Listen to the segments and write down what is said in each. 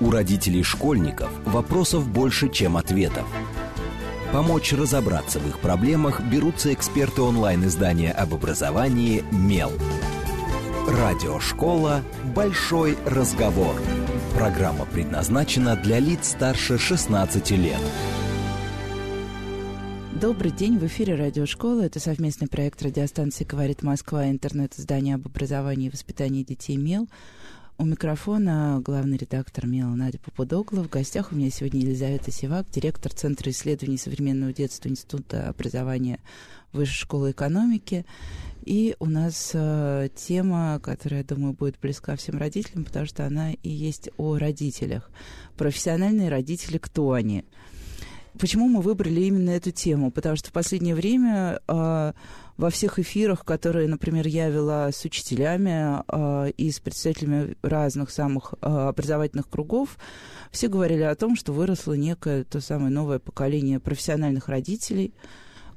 У родителей школьников вопросов больше, чем ответов. Помочь разобраться в их проблемах берутся эксперты онлайн-издания об образовании «Мел». Радиошкола «Большой разговор». Программа предназначена для лиц старше 16 лет. Добрый день, в эфире радиошкола. Это совместный проект радиостанции «Говорит Москва» интернет-издание об образовании и воспитании детей «Мел». У микрофона главный редактор МЕЛа Надя Попудогла. В гостях у меня сегодня Елизавета Сивак, директор Центра исследований современного детства Института образования Высшей школы экономики. И у нас э, тема, которая, я думаю, будет близка всем родителям, потому что она и есть о родителях. Профессиональные родители, кто они? Почему мы выбрали именно эту тему? Потому что в последнее время э, во всех эфирах, которые, например, я вела с учителями э, и с представителями разных самых э, образовательных кругов, все говорили о том, что выросло некое то самое новое поколение профессиональных родителей –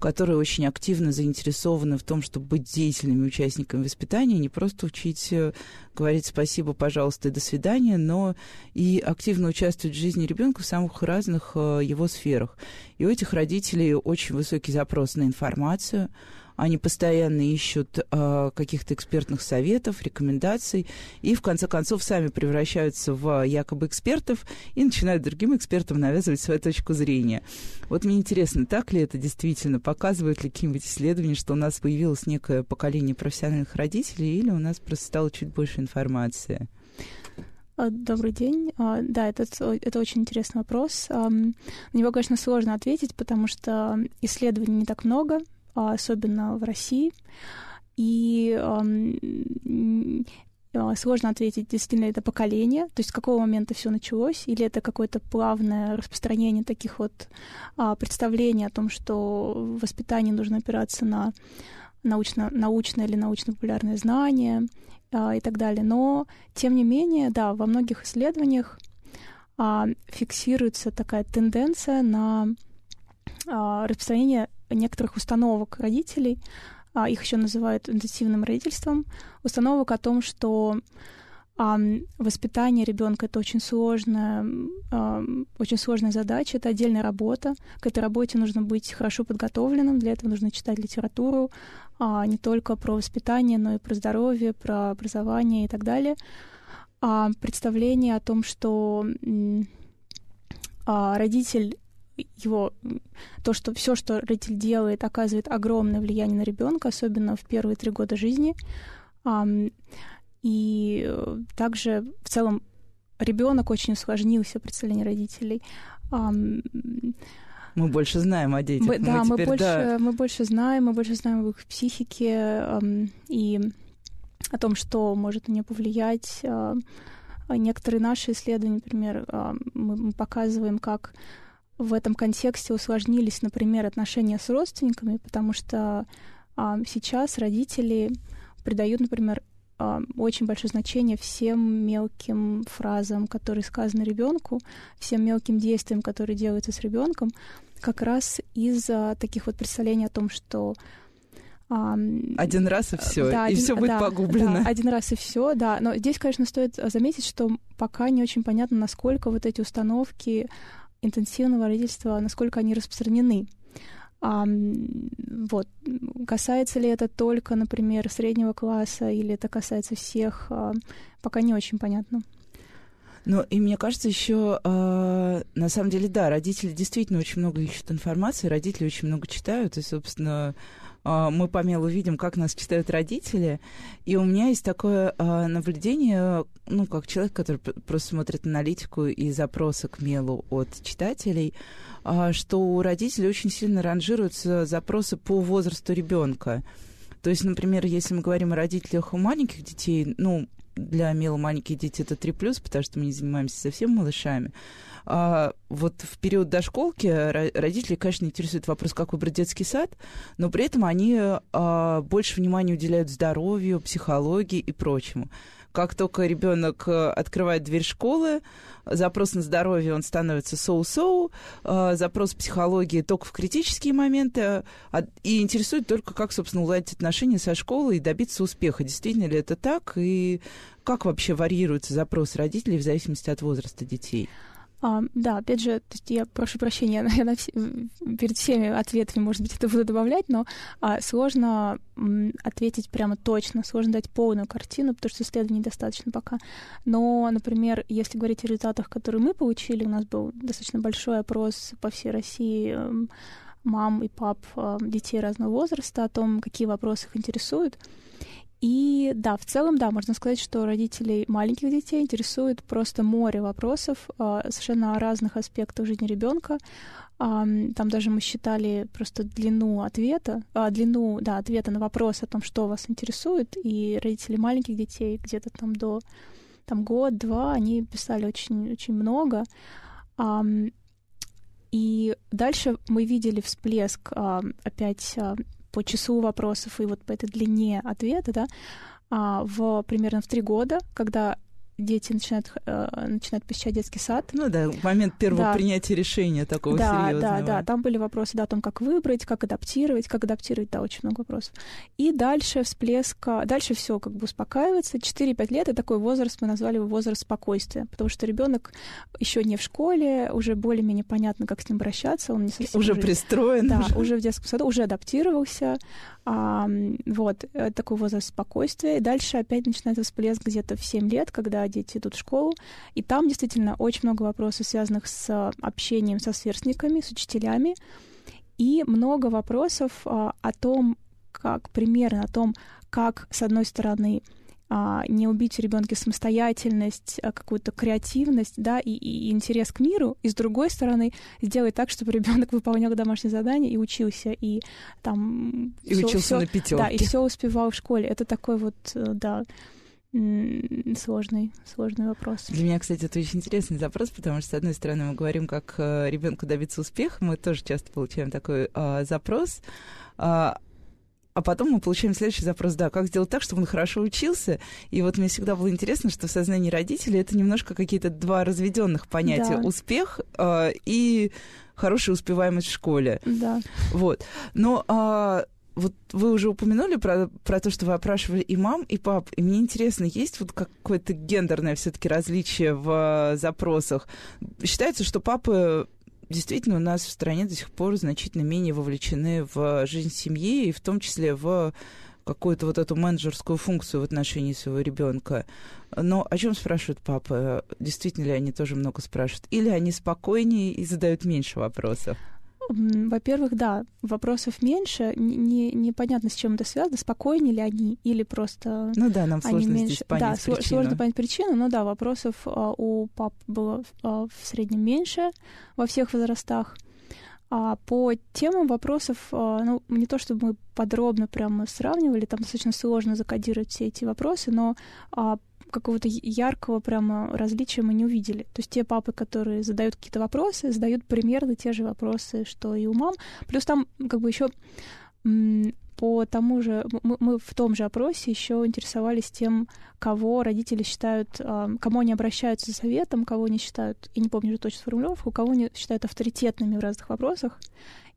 которые очень активно заинтересованы в том, чтобы быть деятельными участниками воспитания, не просто учить э, говорить спасибо, пожалуйста и до свидания, но и активно участвовать в жизни ребенка в самых разных э, его сферах. И у этих родителей очень высокий запрос на информацию, они постоянно ищут э, каких-то экспертных советов, рекомендаций, и в конце концов сами превращаются в якобы экспертов и начинают другим экспертам навязывать свою точку зрения. Вот мне интересно, так ли это действительно? Показывают ли какие-нибудь исследования, что у нас появилось некое поколение профессиональных родителей, или у нас просто стало чуть больше информации? А, добрый день. А, да, это, это очень интересный вопрос. На него, конечно, сложно ответить, потому что исследований не так много, особенно в России. И а, сложно ответить, действительно это поколение, то есть с какого момента все началось, или это какое-то плавное распространение таких вот а, представлений о том, что в воспитании нужно опираться на научно, научное или научно-популярное знание и так далее. Но, тем не менее, да, во многих исследованиях фиксируется такая тенденция на распространение некоторых установок родителей, а, их еще называют интенсивным родительством, установок о том, что воспитание ребенка это очень сложная, очень сложная задача, это отдельная работа. К этой работе нужно быть хорошо подготовленным, для этого нужно читать литературу, а, не только про воспитание, но и про здоровье, про образование и так далее. А представление о том, что а, родитель его то, что все, что родитель делает, оказывает огромное влияние на ребенка, особенно в первые три года жизни. И э, также в целом ребенок очень усложнился представление родителей. Мы больше знаем о детях. Мы, да, мы, теперь, мы больше, да. мы больше знаем, мы больше знаем об их психике и о том, что может на нее повлиять. Некоторые наши исследования, например, мы показываем, как в этом контексте усложнились, например, отношения с родственниками, потому что а, сейчас родители придают, например, а, очень большое значение всем мелким фразам, которые сказаны ребенку, всем мелким действиям, которые делаются с ребенком, как раз из-за таких вот представлений о том, что один раз и все, да, и все будет да, погублено. Да, один раз и все, да. Но здесь, конечно, стоит заметить, что пока не очень понятно, насколько вот эти установки интенсивного родительства, насколько они распространены. А, вот. Касается ли это только, например, среднего класса, или это касается всех, а, пока не очень понятно. Ну, и мне кажется, еще, э, на самом деле, да, родители действительно очень много ищут информации, родители очень много читают, и, собственно, мы по мелу видим, как нас читают родители. И у меня есть такое э, наблюдение, ну, как человек, который просто смотрит аналитику и запросы к мелу от читателей, э, что у родителей очень сильно ранжируются запросы по возрасту ребенка. То есть, например, если мы говорим о родителях у маленьких детей, ну, для Мила маленькие дети это 3+, потому что мы не занимаемся совсем малышами. А вот в период дошколки родители, конечно, интересует вопрос, как выбрать детский сад, но при этом они а, больше внимания уделяют здоровью, психологии и прочему. как только ребенок э, открывает дверь школы, запрос на здоровье, он становится соу-соу, э, запрос психологии только в критические моменты, а, и интересует только, как, собственно, уладить отношения со школой и добиться успеха. Действительно ли это так? И как вообще варьируется запрос родителей в зависимости от возраста детей? А, да, опять же, то есть я прошу прощения, я на, перед всеми ответами, может быть, это буду добавлять, но а, сложно м, ответить прямо точно, сложно дать полную картину, потому что исследований недостаточно пока. Но, например, если говорить о результатах, которые мы получили, у нас был достаточно большой опрос по всей России мам и пап э, детей разного возраста о том, какие вопросы их интересуют. И да, в целом, да, можно сказать, что родителей маленьких детей интересует просто море вопросов э, совершенно о разных аспектах жизни ребенка. Там даже мы считали просто длину ответа, э, длину, да, ответа на вопрос о том, что вас интересует, и родители маленьких детей где-то там до там год-два, они писали очень, очень много. И дальше мы видели всплеск а, опять а, по числу вопросов и вот по этой длине ответа, да, а, в примерно в три года, когда дети начинают, э, начинают посещать детский сад. Ну да, момент первого да. принятия решения такого да, серьезного. Да, да, там были вопросы да, о том, как выбрать, как адаптировать, как адаптировать, да, очень много вопросов. И дальше всплеск, дальше все как бы успокаивается. 4-5 лет — это такой возраст, мы назвали его возраст спокойствия, потому что ребенок еще не в школе, уже более-менее понятно, как с ним обращаться, он не совсем... Уже, уже пристроен. Да, уже. уже в детском саду, уже адаптировался, а, вот, э, такой возраст спокойствия. И дальше опять начинается всплеск где-то в 7 лет, когда дети идут в школу. И там действительно очень много вопросов, связанных с общением со сверстниками, с учителями. И много вопросов а, о том, как примерно о том, как, с одной стороны, а, не убить в ребенке самостоятельность, а какую-то креативность, да, и, и интерес к миру, и с другой стороны сделать так, чтобы ребенок выполнял домашнее задание и учился, и там и всё, учился всё, на пятерке. Да, и все успевал в школе. Это такой вот, э, да, сложный, сложный вопрос. Для меня, кстати, это очень интересный запрос, потому что, с одной стороны, мы говорим, как э, ребенку добиться успеха, мы тоже часто получаем такой э, запрос, э, а потом мы получаем следующий запрос, да, как сделать так, чтобы он хорошо учился. И вот мне всегда было интересно, что в сознании родителей это немножко какие-то два разведенных понятия. Да. Успех э, и хорошая успеваемость в школе. Да. Вот. Но а, вот вы уже упомянули про, про то, что вы опрашивали и мам, и пап. И мне интересно, есть вот какое-то гендерное все-таки различие в запросах? Считается, что папы действительно у нас в стране до сих пор значительно менее вовлечены в жизнь семьи, и в том числе в какую-то вот эту менеджерскую функцию в отношении своего ребенка. Но о чем спрашивают папы? Действительно ли они тоже много спрашивают? Или они спокойнее и задают меньше вопросов? Во-первых, да, вопросов меньше, не, непонятно, с чем это связано, спокойнее ли они или просто... Ну да, нам сложно меньше... здесь понять Да, причину. сложно понять причину, но да, вопросов а, у пап было а, в среднем меньше во всех возрастах. А по темам вопросов, а, ну, не то чтобы мы подробно прямо сравнивали, там достаточно сложно закодировать все эти вопросы, но какого-то яркого прямо различия мы не увидели. То есть те папы, которые задают какие-то вопросы, задают примерно те же вопросы, что и у мам. Плюс там как бы еще по тому же, мы, мы в том же опросе еще интересовались тем, кого родители считают, а, кому они обращаются за советом, кого они считают, я не помню уже точно сформулировку, кого они считают авторитетными в разных вопросах.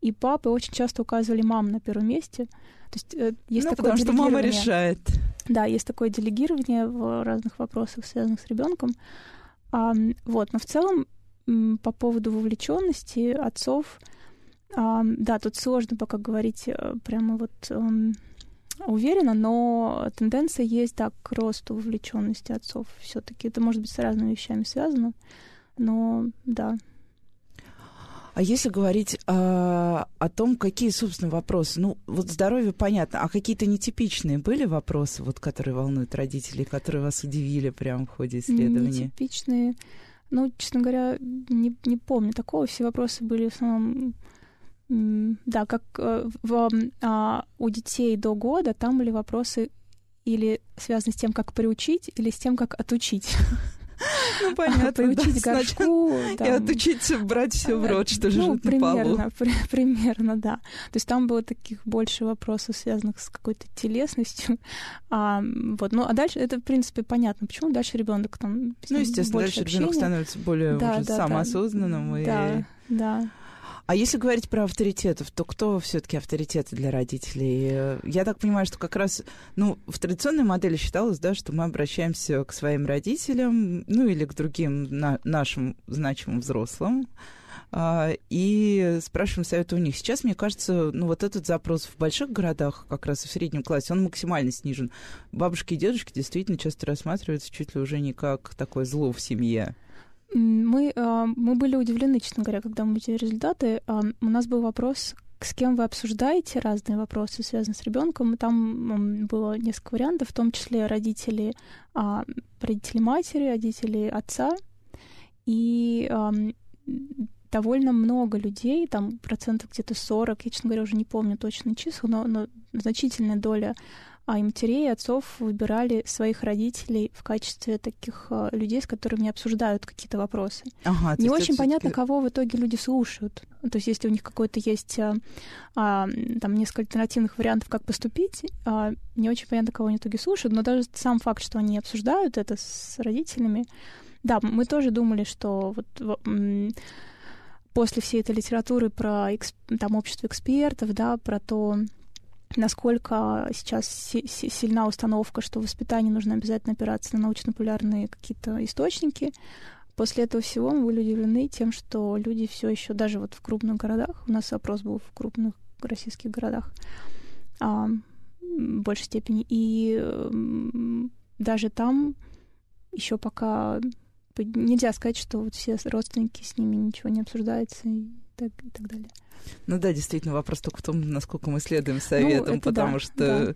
И папы очень часто указывали мам на первом месте. То есть э, есть ну, такое потому что мама решает. Да, есть такое делегирование в разных вопросах, связанных с ребенком. А, вот, но в целом по поводу вовлеченности отцов, а, да, тут сложно пока говорить э, прямо вот уверенно, но тенденция есть, да, к росту вовлеченности отцов. Все-таки это может быть с разными вещами связано, но да. А если говорить а, о том, какие, собственно, вопросы, ну, вот здоровье понятно, а какие-то нетипичные были вопросы, вот, которые волнуют родителей, которые вас удивили прямо в ходе исследования? Нетипичные, ну, честно говоря, не, не помню такого. Все вопросы были в основном да, как э, в, а, у детей до года там были вопросы или связаны с тем, как приучить, или с тем, как отучить. Ну, понятно. Приучить да, горшку. И отучить брать все в рот, что ну, примерно, примерно, да. То есть там было таких больше вопросов, связанных с какой-то телесностью. А, вот, ну, а дальше это, в принципе, понятно, почему дальше ребенок там Ну, естественно, дальше ребенок становится более да, уже да, самоосознанным. Да, и... да, да. А если говорить про авторитетов, то кто все-таки авторитеты для родителей? Я так понимаю, что как раз, ну, в традиционной модели считалось, да, что мы обращаемся к своим родителям, ну, или к другим на нашим значимым взрослым, а, и спрашиваем совета у них. Сейчас, мне кажется, ну вот этот запрос в больших городах, как раз в среднем классе, он максимально снижен. Бабушки и дедушки действительно часто рассматриваются чуть ли уже не как такое зло в семье. Мы, а, мы были удивлены, честно говоря, когда мы видели результаты. А, у нас был вопрос, с кем вы обсуждаете разные вопросы, связанные с ребенком. Там было несколько вариантов, в том числе родители, а, родители матери, родители отца. И довольно много людей, там процентов где-то 40, я, честно говоря, уже не помню точные числа, но, но значительная доля а и матерей, и отцов выбирали своих родителей в качестве таких а, людей, с которыми обсуждают какие-то вопросы. Ага, не очень понятно, кого в итоге люди слушают. То есть, если у них какой-то есть а, а, там несколько альтернативных вариантов, как поступить, а, не очень понятно, кого они в итоге слушают, но даже сам факт, что они обсуждают это с родителями, да, мы тоже думали, что вот после всей этой литературы про там общество экспертов, да, про то, насколько сейчас сильна установка, что в воспитании нужно обязательно опираться на научно-популярные какие-то источники. После этого всего мы были удивлены тем, что люди все еще, даже вот в крупных городах, у нас опрос был в крупных российских городах а, в большей степени, и даже там еще пока нельзя сказать, что вот все родственники с ними ничего не обсуждается так, и так далее. Ну да, действительно, вопрос только в том, насколько мы следуем советам, ну, потому да, что да.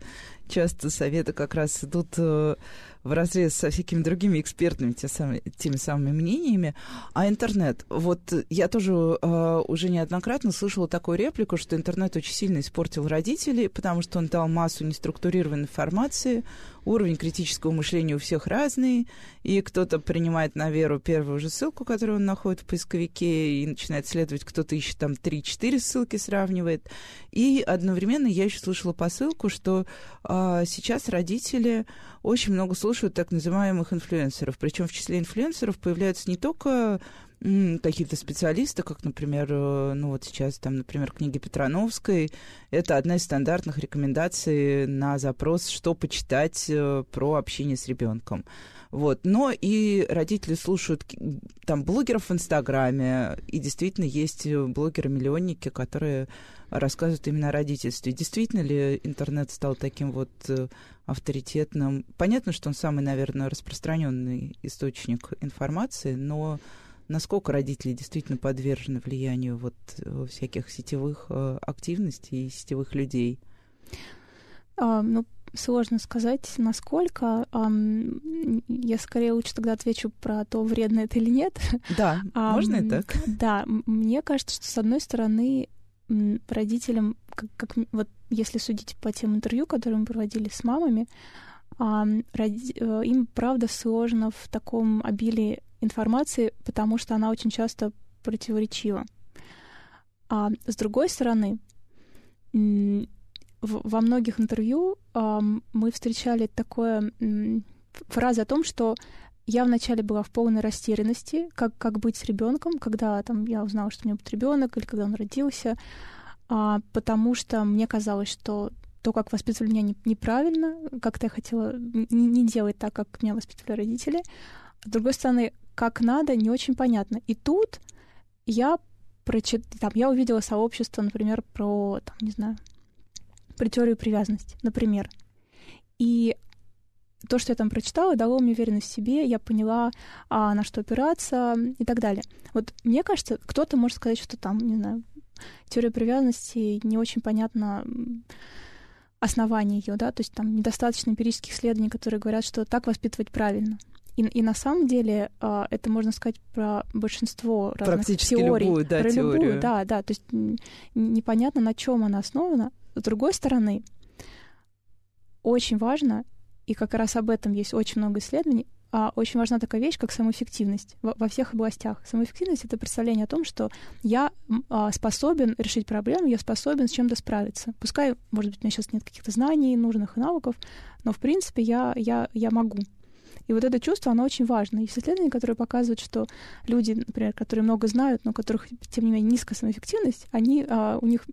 часто советы как раз идут э, в разрез со всякими другими экспертными те самые, теми самыми мнениями. А интернет, вот я тоже э, уже неоднократно слышала такую реплику, что интернет очень сильно испортил родителей, потому что он дал массу неструктурированной информации, уровень критического мышления у всех разный, и кто-то принимает на веру первую же ссылку, которую он находит в поисковике, и начинает следовать, кто-то ищет там 3-4 ссылки, сравнивает. И одновременно я еще слышала посылку, что э, сейчас родители очень много слушают так называемых инфлюенсеров. Причем в числе инфлюенсеров появляются не только какие-то специалисты, как, например, э, ну вот сейчас там, например, книги Петрановской, это одна из стандартных рекомендаций на запрос, что почитать э, про общение с ребенком. Вот. Но и родители слушают там блогеров в Инстаграме, и действительно есть блогеры-миллионники, которые рассказывают именно о родительстве. Действительно ли интернет стал таким вот э, авторитетным? Понятно, что он самый, наверное, распространенный источник информации, но насколько родители действительно подвержены влиянию вот э, всяких сетевых э, активностей и сетевых людей? А, ну, сложно сказать, насколько. А, я скорее лучше тогда отвечу про то, вредно это или нет. Да, а, можно и так. Да, мне кажется, что с одной стороны родителям, как, как вот если судить по тем интервью, которые мы проводили с мамами, а, роди, э, им правда сложно в таком обилии информации, потому что она очень часто противоречива. А с другой стороны, во многих интервью мы встречали такое фразы о том, что я вначале была в полной растерянности, как, как быть с ребенком, когда там, я узнала, что у меня будет ребенок, или когда он родился, а, потому что мне казалось, что то, как воспитывали меня, не, неправильно, как-то я хотела не, не делать так, как меня воспитывали родители. С другой стороны, как надо, не очень понятно. И тут я прочит... там, я увидела сообщество, например, про, там, не знаю, про теорию привязанности, например. И то, что я там прочитала, дало мне уверенность в себе, я поняла, а, на что опираться и так далее. Вот мне кажется, кто-то может сказать, что там, не знаю, теория привязанности не очень понятно основание ее, да, то есть там недостаточно эмпирических исследований, которые говорят, что так воспитывать правильно. И, и на самом деле э, это можно сказать про большинство разных Практически теорий. любую, да, про теорию. любую, да, да. То есть непонятно, на чем она основана. С другой стороны, очень важно, и как раз об этом есть очень много исследований, а, очень важна такая вещь, как самоэффективность во, во всех областях. Самоэффективность — это представление о том, что я а, способен решить проблему, я способен с чем-то справиться. Пускай, может быть, у меня сейчас нет каких-то знаний, нужных навыков, но, в принципе, я, я, я могу. И вот это чувство, оно очень важно. Есть исследования, которые показывают, что люди, например, которые много знают, но у которых, тем не менее, низкая самоэффективность, они, а, у них,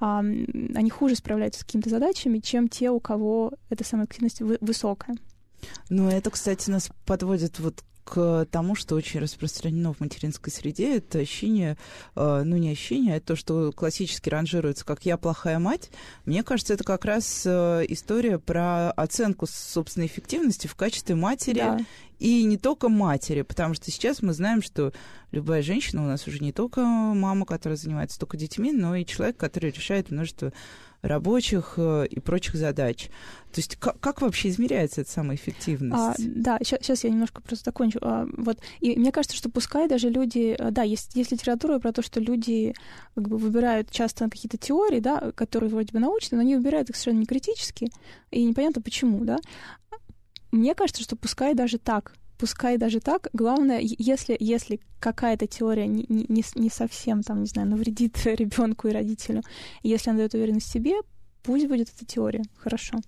а, они хуже справляются с какими-то задачами, чем те, у кого эта самоэффективность высокая. Ну, это, кстати, нас подводит вот к тому, что очень распространено в материнской среде, это ощущение, э, ну не ощущение, а то, что классически ранжируется как «я плохая мать». Мне кажется, это как раз э, история про оценку собственной эффективности в качестве матери да. и не только матери, потому что сейчас мы знаем, что любая женщина у нас уже не только мама, которая занимается только детьми, но и человек, который решает множество рабочих э, и прочих задач. То есть как, как вообще измеряется эта самая эффективность? А, да, сейчас я немножко просто закончу. А, вот. И мне кажется, что пускай даже люди... Э, да, есть, есть литература про то, что люди как бы выбирают часто какие-то теории, да, которые вроде бы научные, но они выбирают их совершенно не критически, и непонятно почему, да. Мне кажется, что пускай даже так пускай даже так, главное, если, если какая-то теория не, не, не совсем, там, не знаю, навредит ребенку и родителю, если она дает уверенность в себе, пусть будет эта теория, хорошо.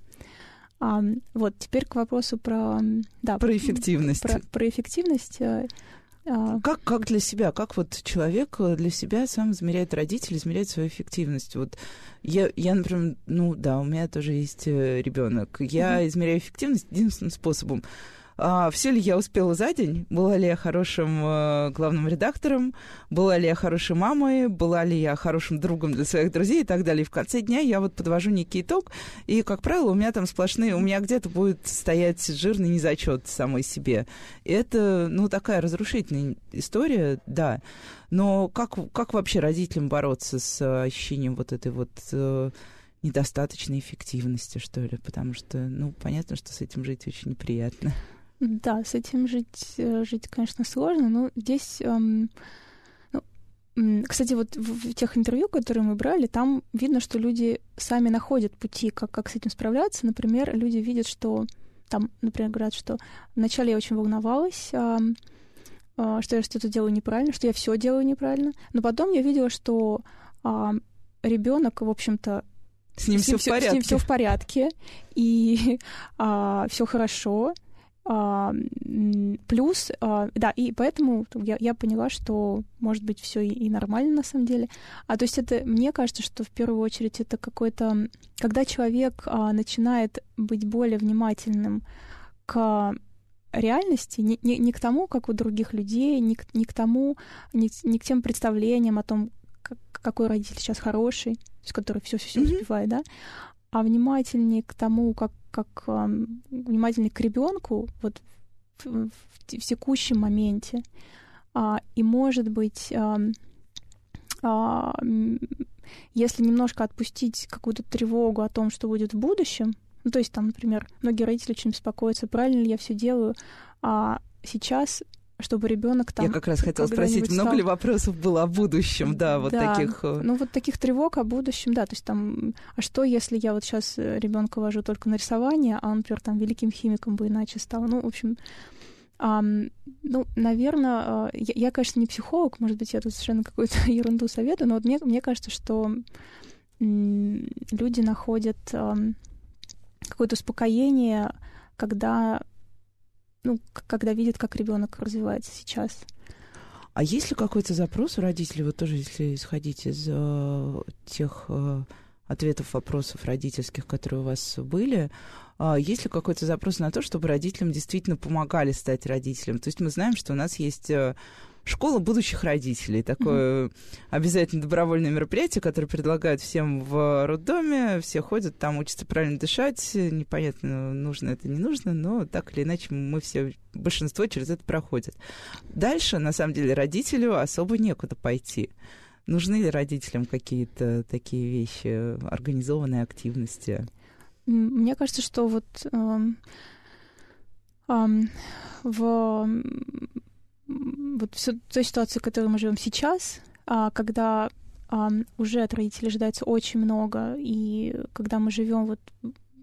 А, вот, теперь к вопросу про... Да, про эффективность. Про, про эффективность. Э, а... Как, как для себя, как вот человек для себя сам измеряет родитель, измеряет свою эффективность? Вот я, я, например, ну да, у меня тоже есть э, ребенок. Я mm-hmm. измеряю эффективность единственным способом а, все ли я успела за день, была ли я хорошим э, главным редактором, была ли я хорошей мамой, была ли я хорошим другом для своих друзей и так далее. И в конце дня я вот подвожу некий итог, и, как правило, у меня там сплошные, у меня где-то будет стоять жирный незачет самой себе. И это, ну, такая разрушительная история, да. Но как, как вообще родителям бороться с ощущением вот этой вот э, недостаточной эффективности, что ли? Потому что, ну, понятно, что с этим жить очень неприятно. Да, с этим жить, э, жить, конечно, сложно, но здесь... Эм, ну, кстати, вот в, тех интервью, которые мы брали, там видно, что люди сами находят пути, как, как с этим справляться. Например, люди видят, что там, например, говорят, что вначале я очень волновалась, э, э, что я что-то делаю неправильно, что я все делаю неправильно, но потом я видела, что э, ребенок, в общем-то, с ним, с ним все в порядке. С ним все в порядке, и а, все хорошо, а, плюс, а, да, и поэтому я, я поняла, что может быть все и, и нормально на самом деле. А то есть это, мне кажется, что в первую очередь это какой-то, когда человек а, начинает быть более внимательным к реальности, не, не, не к тому, как у других людей, не к, не к тому, не, не к тем представлениям о том, как, какой родитель сейчас хороший, с который все все mm-hmm. успевает, да, а внимательнее к тому, как, как э, внимательнее к ребенку вот в, в, в текущем моменте. А, и, может быть, а, а, если немножко отпустить какую-то тревогу о том, что будет в будущем, ну, то есть там, например, многие родители очень беспокоятся, правильно ли я все делаю, а сейчас чтобы ребенок там... Я как раз хотела спросить, много стал... ли вопросов было о будущем, да, вот да, таких... Э, ну, вот таких тревог о будущем, да, то есть там, а что, если я вот сейчас э, ребенка вожу только на рисование, а он, например, там великим химиком бы иначе стал? Ну, в общем, а, ну, наверное, а, я, я, конечно, не психолог, может быть, я тут совершенно какую-то ерунду советую, но вот мне, мне кажется, что люди находят какое-то успокоение, когда ну, когда видят, как ребенок развивается сейчас. А есть ли какой-то запрос у родителей, вот тоже если исходить из э, тех э, ответов, вопросов родительских, которые у вас были, э, есть ли какой-то запрос на то, чтобы родителям действительно помогали стать родителем? То есть мы знаем, что у нас есть э, школа будущих родителей. Такое mm-hmm. обязательно добровольное мероприятие, которое предлагают всем в роддоме. Все ходят, там учатся правильно дышать. Непонятно, нужно это, не нужно, но так или иначе мы все, большинство через это проходят. Дальше, на самом деле, родителю особо некуда пойти. Нужны ли родителям какие-то такие вещи, организованные активности? Мне кажется, что вот эм, эм, в вот всю той ситуацию, в которой мы живем сейчас, а, когда уже от родителей ожидается очень много, и когда мы живем вот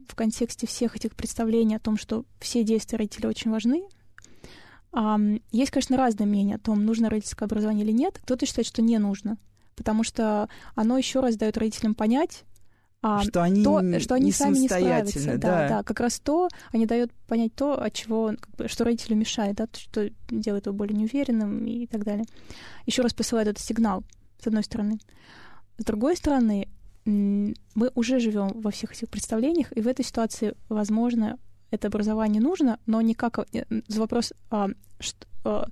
в контексте всех этих представлений о том, что все действия родителей очень важны, есть, конечно, разные мнения о том, нужно родительское образование или нет. Кто-то считает, что не нужно, потому что оно еще раз дает родителям понять, что они, то, что они не сами не справятся. Да, да, да, как раз то, они дают понять то, от чего, как бы, что родителю мешает, да, что делает его более неуверенным и так далее. Еще раз посылает этот сигнал, с одной стороны. С другой стороны, мы уже живем во всех этих представлениях, и в этой ситуации, возможно, это образование нужно, но не как э, вопрос, а, что, а,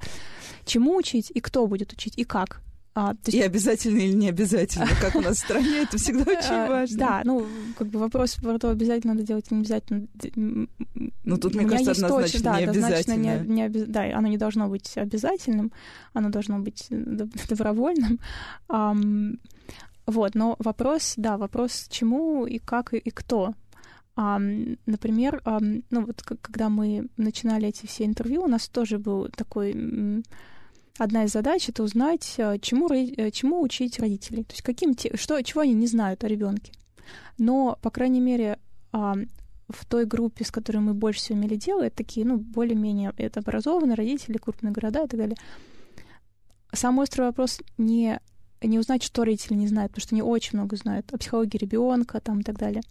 чему учить и кто будет учить и как. А, есть... И обязательно или не обязательно, как у нас в стране, это всегда очень а, важно. Да, ну, как бы вопрос про то, обязательно надо делать или не обязательно. Ну, тут, мне кажется, однозначно не обязательно. Да, оно не должно быть обязательным, оно должно быть добровольным. Um, вот, но вопрос, да, вопрос чему и как и, кто. Например, ну вот когда мы начинали эти все интервью, у нас тоже был такой одна из задач это узнать, э, чему, э, чему учить родителей, то есть каким что, чего они не знают о ребенке. Но, по крайней мере, в той группе, с которой мы больше всего имели дело, это такие, ну, более-менее это образованные родители, крупные города и так далее. Самый острый вопрос не, не узнать, что родители не знают, потому что они очень много знают о психологии ребенка там и так далее.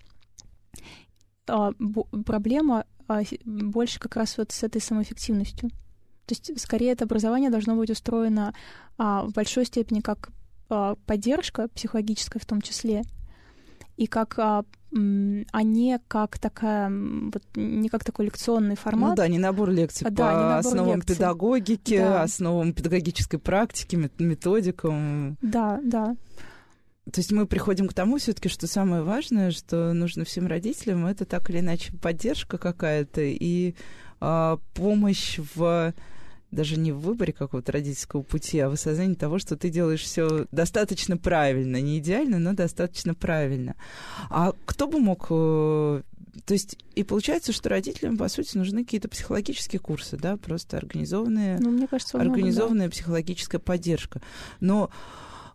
А, проблема а, больше как раз вот с этой самоэффективностью. То есть, скорее, это образование должно быть устроено а, в большой степени как а, поддержка психологическая в том числе, и как а, а не как такая, вот, не как такой лекционный формат. Ну да, не набор лекций да, по набор основам лекций. педагогики, да. основам педагогической практики, методикам. Да, да. То есть мы приходим к тому все-таки, что самое важное, что нужно всем родителям, это так или иначе поддержка какая-то и э, помощь в даже не в выборе какого-то родительского пути, а в осознании того, что ты делаешь все достаточно правильно, не идеально, но достаточно правильно. А кто бы мог э, то есть, и получается, что родителям, по сути, нужны какие-то психологические курсы, да, просто организованные, ну, мне кажется, организованная да. психологическая поддержка. Но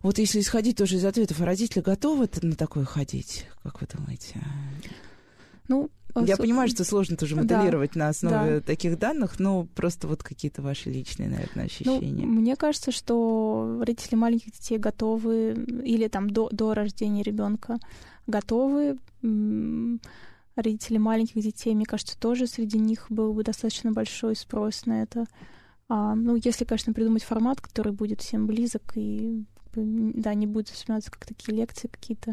вот если исходить тоже из ответов, а родители готовы на такое ходить, как вы думаете? Ну, я понимаю, что сложно тоже моделировать да, на основе да. таких данных, но просто вот какие-то ваши личные, наверное, ну, ощущения. Ну, мне кажется, что родители маленьких детей готовы, или там до, до рождения ребенка готовы. Родители маленьких детей, мне кажется, тоже среди них был бы достаточно большой спрос на это. А, ну, если, конечно, придумать формат, который будет всем близок и да, не будет восприниматься как такие лекции какие-то.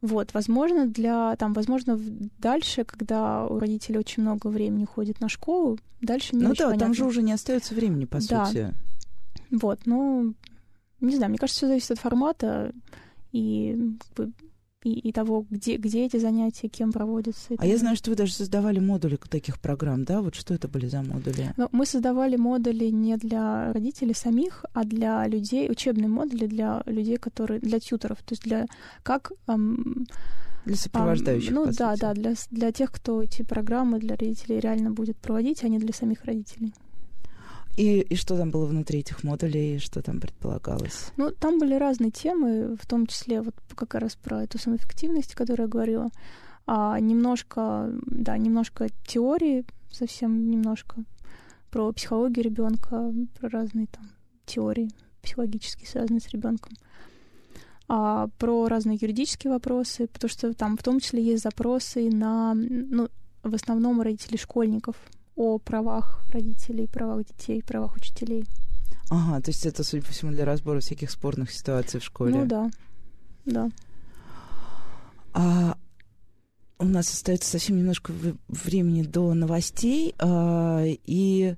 Вот, возможно, для там, возможно, дальше, когда у родителей очень много времени ходит на школу, дальше не Ну да, понятно. там же уже не остается времени, по да. сути. Вот, ну, не знаю, мне кажется, все зависит от формата и как бы, и, и того, где, где эти занятия, кем проводятся. А я знаю, что вы даже создавали модули таких программ, да? Вот что это были за модули? Ну, мы создавали модули не для родителей самих, а для людей, учебные модули для людей, которые, для тьютеров, то есть для как... Эм, для сопровождающих, эм, Ну да, сути. да, для, для тех, кто эти программы для родителей реально будет проводить, а не для самих родителей. И, и что там было внутри этих модулей, что там предполагалось? Ну, там были разные темы, в том числе вот как раз про эту самоэффективность, о которой я говорила. А немножко, да, немножко теории, совсем немножко про психологию ребенка, про разные там теории психологические, связанные с ребенком. А, про разные юридические вопросы, потому что там в том числе есть запросы на, ну, в основном родителей школьников, о правах родителей, правах детей, правах учителей. Ага, то есть это, судя по всему, для разбора всяких спорных ситуаций в школе. Ну да, да. А у нас остается совсем немножко времени до новостей, а, и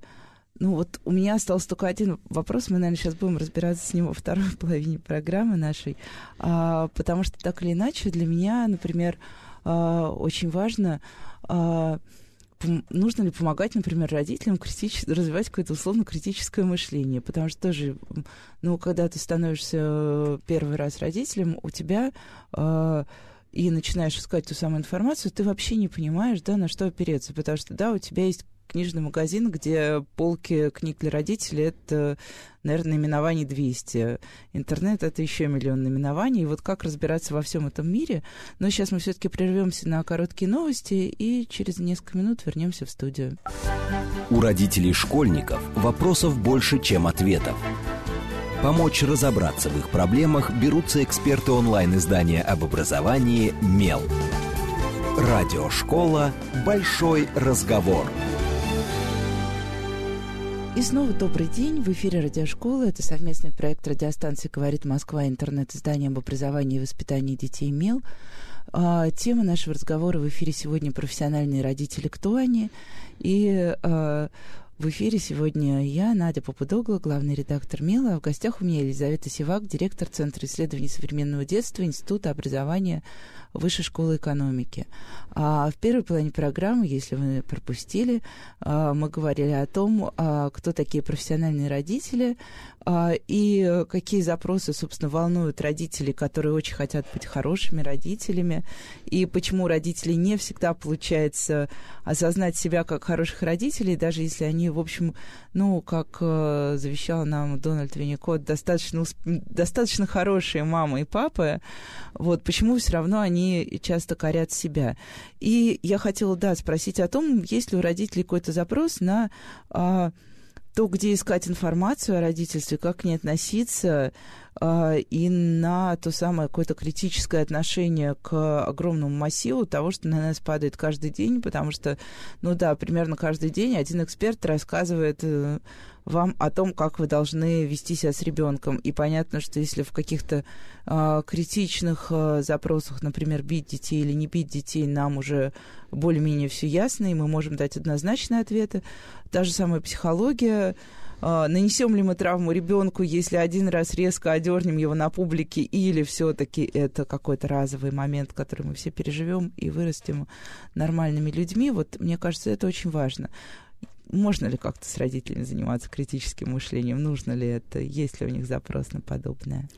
ну вот у меня остался только один вопрос, мы, наверное, сейчас будем разбираться с ним во второй половине программы нашей, а, потому что так или иначе для меня, например, а, очень важно а, нужно ли помогать, например, родителям критич... развивать какое-то условно критическое мышление? Потому что тоже, ну, когда ты становишься э, первый раз родителем, у тебя э, и начинаешь искать ту самую информацию, ты вообще не понимаешь, да, на что опереться, потому что, да, у тебя есть книжный магазин, где полки книг для родителей — это, наверное, наименований 200. Интернет — это еще миллион наименований. И вот как разбираться во всем этом мире? Но сейчас мы все-таки прервемся на короткие новости и через несколько минут вернемся в студию. У родителей школьников вопросов больше, чем ответов. Помочь разобраться в их проблемах берутся эксперты онлайн-издания об образовании «Мел». Радиошкола «Большой разговор». И снова добрый день. В эфире радиошколы. Это совместный проект радиостанции «Говорит Москва», интернет-издание об образовании и воспитании детей «Мел». А, тема нашего разговора в эфире сегодня «Профессиональные родители. Кто они?» И а, в эфире сегодня я, Надя Попудогла, главный редактор МИЛа. А в гостях у меня Елизавета Сивак, директор Центра исследований современного детства Института образования Высшей школы экономики. А в первой половине программы, если вы пропустили, а, мы говорили о том, а, кто такие профессиональные родители а, и какие запросы, собственно, волнуют родителей, которые очень хотят быть хорошими родителями, и почему родители не всегда получается осознать себя как хороших родителей, даже если они, в общем, ну, как э, завещал нам Дональд Винникот, достаточно, достаточно хорошие мамы и папы, вот почему все равно они часто корят себя. И я хотела, да, спросить о том, есть ли у родителей какой-то запрос на а, то, где искать информацию о родительстве, как к ней относиться, а, и на то самое какое-то критическое отношение к огромному массиву того, что на нас падает каждый день, потому что, ну да, примерно каждый день один эксперт рассказывает э, вам о том, как вы должны вести себя с ребенком. И понятно, что если в каких-то э, критичных э, запросах, например, бить детей или не бить детей, нам уже более-менее все ясно, и мы можем дать однозначные ответы. Та же самая психология. Э, нанесем ли мы травму ребенку, если один раз резко одернем его на публике, или все-таки это какой-то разовый момент, который мы все переживем и вырастем нормальными людьми? Вот мне кажется, это очень важно. Можно ли как-то с родителями заниматься критическим мышлением? Нужно ли это? Есть ли у них запрос на подобное?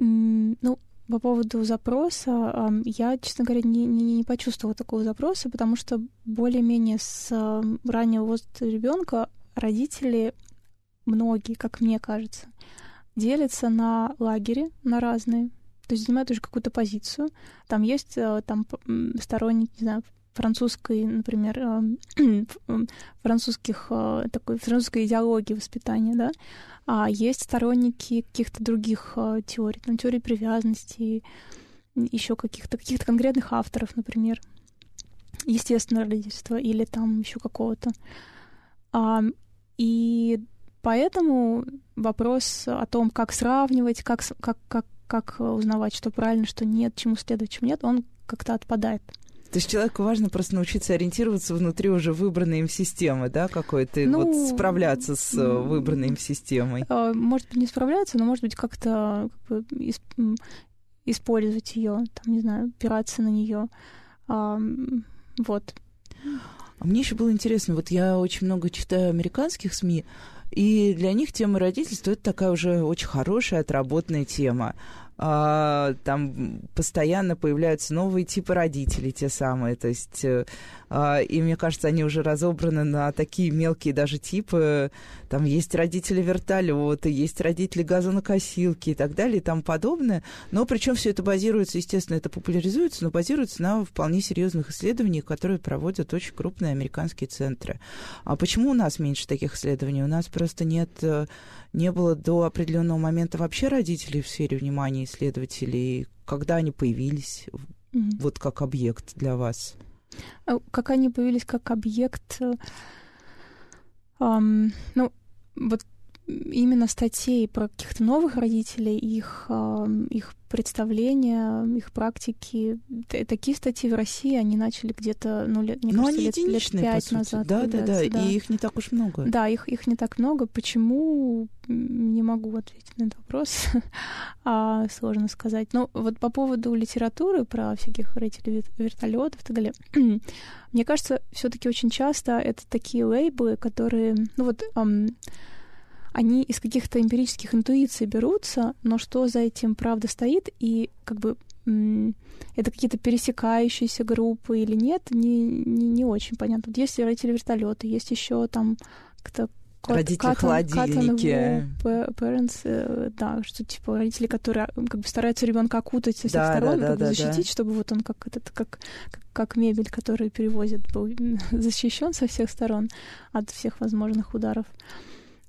Ну, по поводу запроса, я, честно говоря, не, не, не почувствовала такого запроса, потому что более-менее с раннего возраста ребенка родители, многие, как мне кажется, делятся на лагере, на разные. То есть занимают уже какую-то позицию. Там есть э, там сторонники, не знаю, французской, например, э, французских э, такой французской идеологии воспитания, да, а есть сторонники каких-то других э, теорий, там теории привязанности, еще каких-то каких-то конкретных авторов, например, естественное родительство или там еще какого-то. И поэтому вопрос о том, как сравнивать, как, как, как, как узнавать, что правильно, что нет, чему следовать, чему нет, он как-то отпадает. То есть человеку важно просто научиться ориентироваться внутри уже выбранной им системы, да, какой-то, ну, вот справляться с э, выбранной им системой. А, может быть, не справляться, но, может быть, как-то как бы, использовать ее, там, не знаю, опираться на нее. А, вот. А мне еще было интересно, вот я очень много читаю американских СМИ, и для них тема родительства это такая уже очень хорошая, отработанная тема там постоянно появляются новые типы родителей, те самые. То есть, э, а, и мне кажется, они уже разобраны на такие мелкие даже типы. Там есть родители вертолета, есть родители газонокосилки и так далее и тому подобное. Но причем все это базируется, естественно, это популяризуется, но базируется на вполне серьезных исследованиях, которые проводят очень крупные американские центры. А почему у нас меньше таких исследований? У нас просто нет э, не было до определенного момента вообще родителей в сфере внимания исследователей? Когда они появились mm-hmm. вот как объект для вас? Э, как они появились как объект? Um, ну, вот именно статей про каких-то новых родителей, их, их представления, их практики. Такие статьи в России, они начали где-то, ну, лет, мне Но кажется, они лет, лет пять назад. Да, да, да, да, и их не так уж много. Да, их, их не так много. Почему? Не могу ответить на этот вопрос. а, сложно сказать. Но вот по поводу литературы про всяких родителей вертолетов и так далее, мне кажется, все таки очень часто это такие лейблы, которые, ну вот, они из каких-то эмпирических интуиций берутся, но что за этим правда стоит, и как бы это какие-то пересекающиеся группы или нет, не, не, не очень понятно. Вот есть родители вертолеты, есть еще там кто родители холодильники. Parents, э, да, что типа родители, которые как бы стараются ребенка окутать со всех да, сторон, да, как да, бы защитить, да. чтобы вот он как этот, как, как мебель, которую перевозят, был защищен со всех сторон от всех возможных ударов.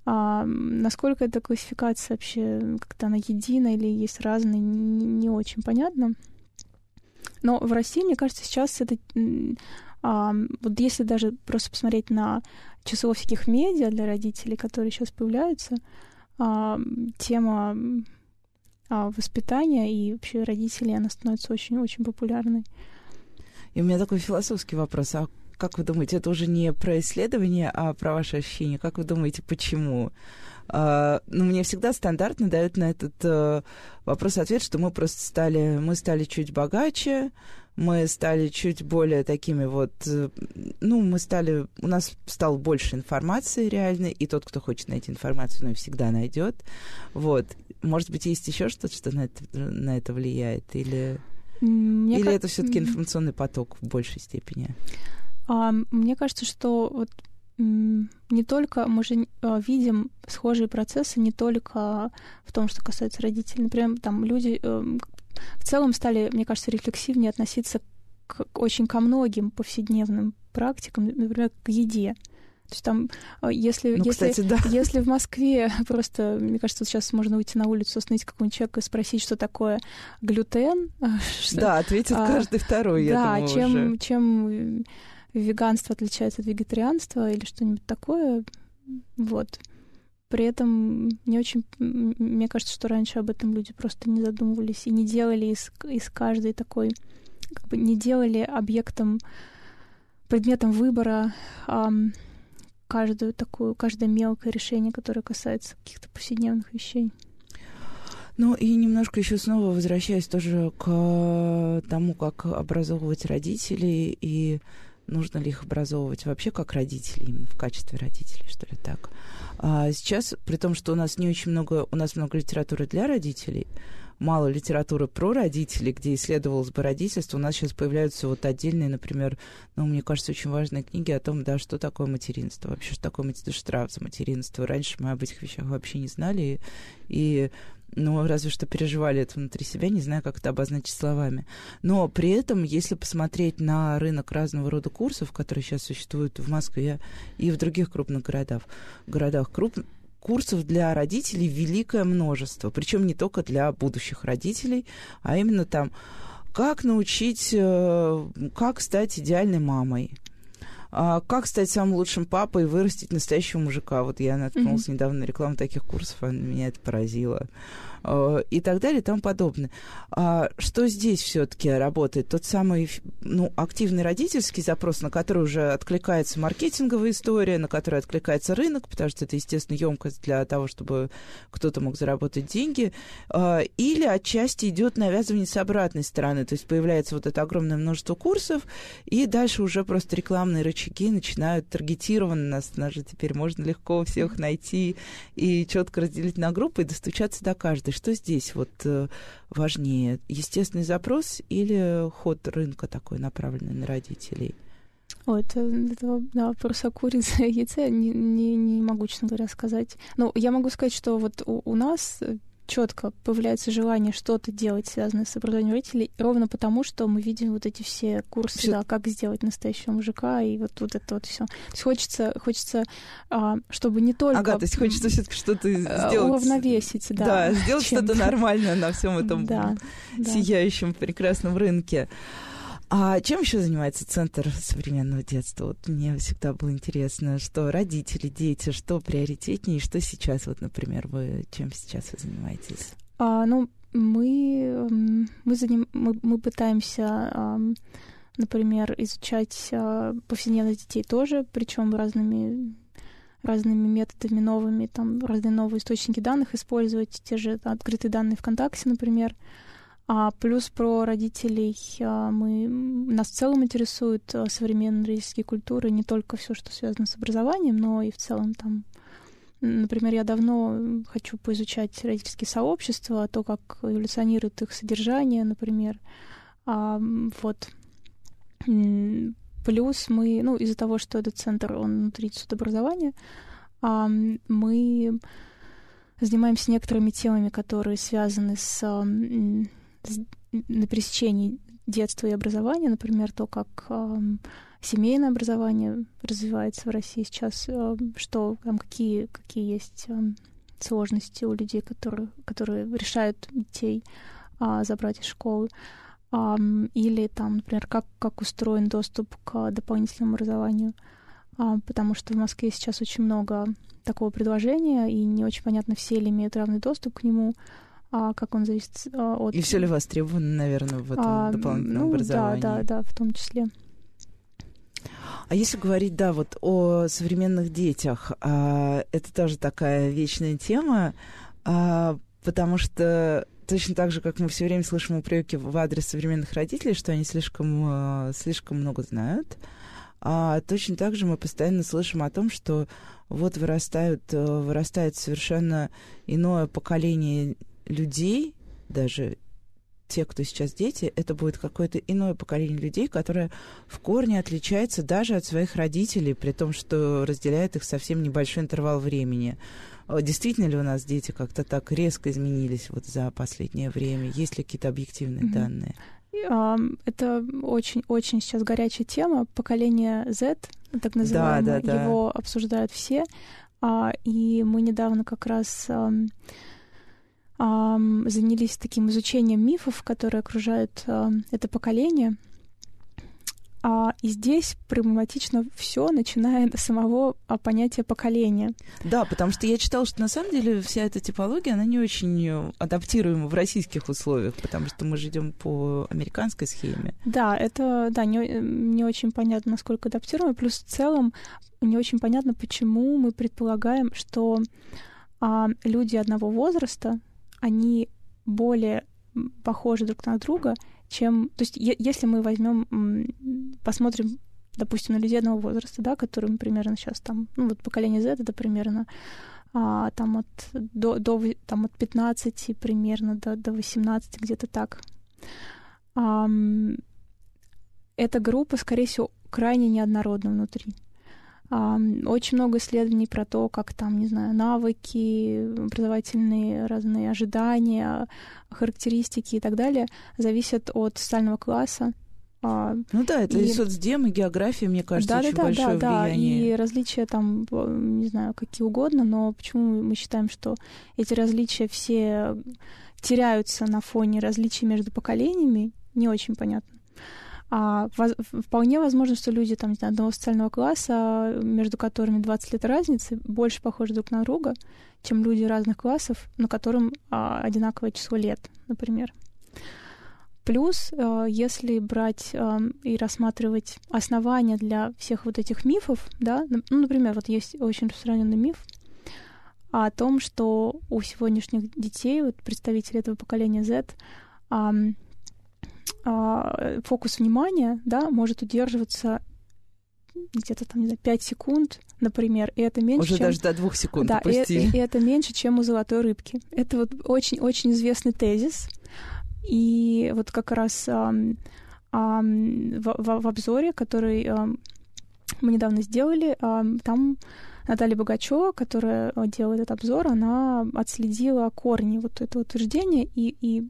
А насколько эта классификация вообще как-то она едина или есть разные, не, очень понятно. Но в России, мне кажется, сейчас это... А, вот если даже просто посмотреть на число всяких медиа для родителей, которые сейчас появляются, а, тема а, воспитания и вообще родителей, она становится очень-очень популярной. И у меня такой философский вопрос. А как вы думаете, это уже не про исследование, а про ваши ощущения? Как вы думаете, почему? Uh, ну, мне всегда стандартно дают на этот uh, вопрос ответ, что мы просто стали, мы стали чуть богаче, мы стали чуть более такими вот, uh, ну, мы стали, у нас стало больше информации реальной, и тот, кто хочет найти информацию, ну, всегда найдет. Вот. Может быть, есть еще что-то, что на это, на это влияет, или... Мне или как... это все-таки информационный поток в большей степени? А, мне кажется, что вот не только мы же а, видим схожие процессы не только в том, что касается родителей. Например, там люди эм, в целом стали, мне кажется, рефлексивнее относиться к, очень ко многим повседневным практикам, например, к еде. То есть там, а, если, ну, если, кстати, да. если в Москве просто, мне кажется, вот сейчас можно выйти на улицу, остановить какого-нибудь человека и спросить, что такое глютен. Что, да, ответит а, каждый второй, да, я думаю, чем, уже. чем веганство отличается от вегетарианства или что-нибудь такое. Вот. При этом не очень... Мне кажется, что раньше об этом люди просто не задумывались и не делали из, из каждой такой... Как бы не делали объектом, предметом выбора эм, каждую такую, каждое мелкое решение, которое касается каких-то повседневных вещей. Ну и немножко еще снова возвращаясь тоже к тому, как образовывать родителей и нужно ли их образовывать вообще как родителей, именно в качестве родителей, что ли так. А сейчас, при том, что у нас не очень много, у нас много литературы для родителей, мало литературы про родителей, где исследовалось бы родительство. У нас сейчас появляются вот отдельные, например, ну, мне кажется, очень важные книги о том, да, что такое материнство, вообще, что такое штраф за материнство. Раньше мы об этих вещах вообще не знали, и, и ну, разве что переживали это внутри себя, не знаю, как это обозначить словами. Но при этом, если посмотреть на рынок разного рода курсов, которые сейчас существуют в Москве и в других крупных городах, городах круп, курсов для родителей великое множество. Причем не только для будущих родителей, а именно там, как научить, э, как стать идеальной мамой, а как стать самым лучшим папой и вырастить настоящего мужика. Вот я наткнулась mm-hmm. недавно на рекламу таких курсов, а меня это поразило. Э, и так далее и тому подобное. А что здесь все-таки работает? Тот самый ну, активный родительский запрос, на который уже откликается маркетинговая история, на который откликается рынок, потому что это, естественно, емкость для того, чтобы кто-то мог заработать деньги, э, или отчасти идет навязывание с обратной стороны, то есть появляется вот это огромное множество курсов, и дальше уже просто рекламные рычаги начинают таргетированно нас, нас же теперь можно легко всех найти и четко разделить на группы и достучаться до каждой что здесь вот э, важнее, естественный запрос или ход рынка такой, направленный на родителей? О, это, это да, вопрос о курице и яйце не, не, не могу, честно говоря, сказать. Но я могу сказать, что вот у, у нас четко появляется желание что-то делать, связанное с образованием родителей, ровно потому, что мы видим вот эти все курсы, все... да, как сделать настоящего мужика и вот, вот это вот все. То есть хочется, хочется, а, чтобы не только... Ага, то есть хочется все-таки что-то а, сделать... Уравновесить, да. Да, сделать что-то нормальное на всем этом да, сияющем прекрасном рынке. А чем еще занимается Центр современного детства? Вот мне всегда было интересно, что родители, дети, что приоритетнее, что сейчас, вот, например, вы чем сейчас вы занимаетесь? А, ну, мы, мы, заним, мы, мы пытаемся, например, изучать а, повседневность детей тоже, причем разными разными методами новыми, там разные новые источники данных использовать, те же открытые данные ВКонтакте, например. А плюс про родителей а, мы нас в целом интересуют а, современные родительские культуры, не только все, что связано с образованием, но и в целом там например, я давно хочу поизучать родительские сообщества, то, как эволюционирует их содержание, например. А, вот. Плюс мы, ну, из-за того, что этот центр, он внутри судообразования, а, мы занимаемся некоторыми темами, которые связаны с на пересечении детства и образования, например, то, как э, семейное образование развивается в России сейчас, э, что там какие, какие есть э, сложности у людей, которые, которые решают детей э, забрать из школы. Э, или там, например, как, как устроен доступ к дополнительному образованию. Э, потому что в Москве сейчас очень много такого предложения, и не очень понятно, все ли имеют равный доступ к нему, а, как он зависит а, от... И все ли востребовано, наверное, в этом а, дополнительном ну, образовании? Да, да, да, в том числе. А если говорить, да, вот о современных детях, а, это тоже такая вечная тема, а, потому что точно так же, как мы все время слышим упреки в адрес современных родителей, что они слишком, слишком много знают, а точно так же мы постоянно слышим о том, что вот вырастают, э, вырастает совершенно иное поколение людей, даже те, кто сейчас дети, это будет какое-то иное поколение людей, которое в корне отличается даже от своих родителей, при том, что разделяет их совсем небольшой интервал времени. А действительно ли у нас дети как-то так резко изменились вот за последнее время? Есть ли какие-то объективные mm-hmm. данные? Это очень-очень сейчас горячая тема. Поколение Z, так называемое, да, да, да. его обсуждают все. А, и мы недавно как раз занялись таким изучением мифов, которые окружают это поколение. А, и здесь проблематично все, начиная до самого а, понятия поколения. Да, потому что я читала, что на самом деле вся эта типология, она не очень адаптируема в российских условиях, потому что мы же идем по американской схеме. Да, это да, не, не очень понятно, насколько адаптируемо. Плюс в целом не очень понятно, почему мы предполагаем, что а, люди одного возраста они более похожи друг на друга, чем... То есть если мы возьмем, посмотрим, допустим, на людей одного возраста, да, которым примерно сейчас там, ну вот поколение Z это примерно а, там от, до, до, там от 15 примерно до, до 18, где-то так. А, эта группа, скорее всего, крайне неоднородна внутри. Очень много исследований про то, как там, не знаю, навыки, образовательные разные ожидания, характеристики и так далее зависят от социального класса. А, ну да, это и, и соцдем, и география, мне кажется, да, очень да, большое да, влияние. Да, и различия там, не знаю, какие угодно, но почему мы считаем, что эти различия все теряются на фоне различий между поколениями, не очень понятно. А, воз, вполне возможно, что люди там, не знаю, одного социального класса, между которыми 20 лет разницы, больше похожи друг на друга, чем люди разных классов, на которым а, одинаковое число лет, например. Плюс, а, если брать а, и рассматривать основания для всех вот этих мифов, да, ну, например, вот есть очень распространенный миф о том, что у сегодняшних детей, вот представителей этого поколения Z, фокус внимания, да, может удерживаться где-то там, не знаю, 5 секунд, например, и это меньше, Уже чем... даже до двух секунд Да, и, и, и это меньше, чем у золотой рыбки. Это вот очень-очень известный тезис. И вот как раз ам, ам, в, в, в обзоре, который ам, мы недавно сделали, ам, там Наталья Богачева, которая э, делала этот обзор, она отследила корни вот этого утверждения и, и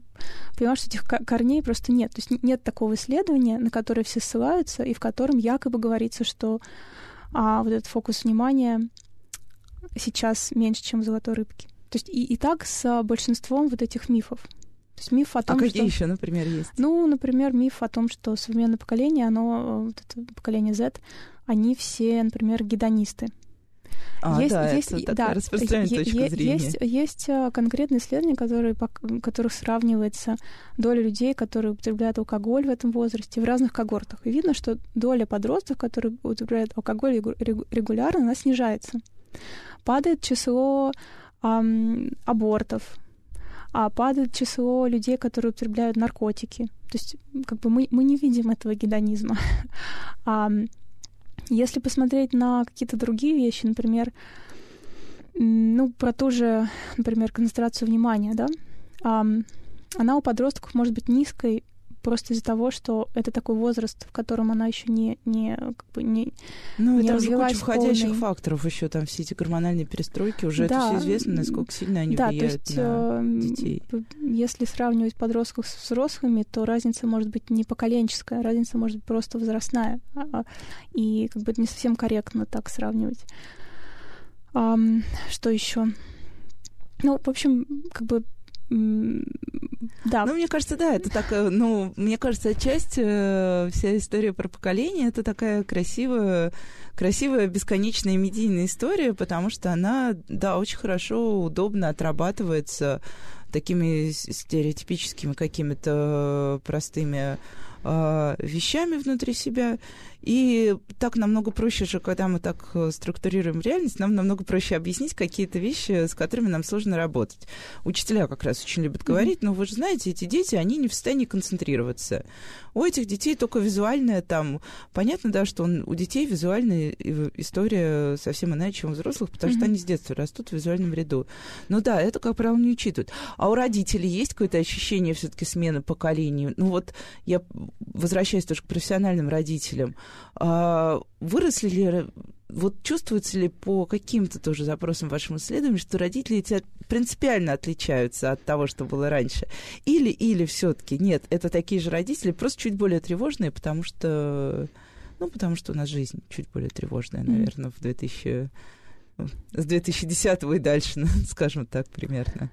поняла, что этих корней просто нет. То есть нет такого исследования, на которое все ссылаются, и в котором якобы говорится, что а, вот этот фокус внимания сейчас меньше, чем у золотой рыбки. То есть и, и так с большинством вот этих мифов. То есть миф о том, а какие что... еще, например, есть? Ну, например, миф о том, что современное поколение, оно, вот это поколение Z, они все, например, гедонисты. А, есть, да, есть, это да, распространенная точка зрения. Есть, есть а, конкретные исследования, которые, которых сравнивается доля людей, которые употребляют алкоголь в этом возрасте в разных когортах. И видно, что доля подростков, которые употребляют алкоголь регулярно, она снижается. Падает число эм, абортов, а падает число людей, которые употребляют наркотики. То есть как бы мы, мы не видим этого гедонизма. Если посмотреть на какие-то другие вещи, например, Ну, про ту же, например, концентрацию внимания, да, она у подростков может быть низкой просто из-за того, что это такой возраст, в котором она еще не, не, как бы не Ну, не там же куча входящих полной... факторов еще, там все эти гормональные перестройки, уже да. это все известно, насколько сильно они да, влияют то есть, на э, детей. Если сравнивать подростков с взрослыми, то разница может быть не поколенческая, разница может быть просто возрастная. А, а, и как бы не совсем корректно так сравнивать. Что еще? Ну, в общем, как бы да. Ну, мне кажется, да, это так, э, ну, мне кажется, часть, э, вся история про поколение, это такая красивая, красивая, бесконечная медийная история, потому что она, да, очень хорошо, удобно отрабатывается такими стереотипическими какими-то простыми э, вещами внутри себя. И так намного проще же, когда мы так э, структурируем реальность, нам намного проще объяснить какие-то вещи, с которыми нам сложно работать. Учителя как раз очень любят говорить, но вы же знаете, эти дети, они не в состоянии концентрироваться. У этих детей только визуальная там... Понятно, да, что он, у детей визуальная история совсем иная, чем у взрослых, потому mm-hmm. что они с детства растут в визуальном ряду. Но да, это, как правило, не учитывают. А у родителей есть какое-то ощущение все-таки смены поколений? Ну вот я возвращаюсь тоже к профессиональным родителям. А, выросли ли, вот чувствуется ли по каким-то тоже запросам вашим исследованиям, что родители эти принципиально отличаются от того, что было раньше? Или, или все-таки нет, это такие же родители, просто чуть более тревожные, потому что, ну, потому что у нас жизнь чуть более тревожная, наверное, в 2000 с 2010 и дальше, скажем так, примерно.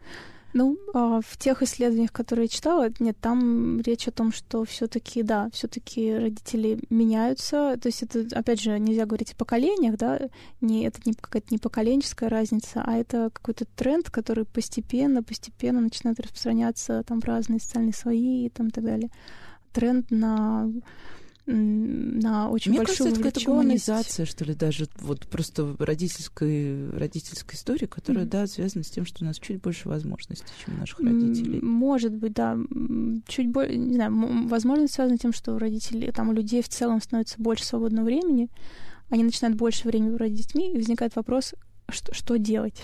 Ну, а, в тех исследованиях, которые я читала, нет, там речь о том, что все-таки, да, все-таки родители меняются. То есть это, опять же, нельзя говорить о поколениях, да, не, это не какая-то не поколенческая разница, а это какой-то тренд, который постепенно, постепенно начинает распространяться там в разные социальные слои и там и так далее. Тренд на на очень Мне большую кажется, это какая-то гуманизация, что ли, даже вот просто родительской, родительской истории, которая, mm-hmm. да, связана с тем, что у нас чуть больше возможностей, чем у наших родителей. Может быть, да. Чуть больше, не знаю, возможно, связано с тем, что у родителей, там, у людей в целом становится больше свободного времени, они начинают больше времени проводить с детьми, и возникает вопрос, что, что делать?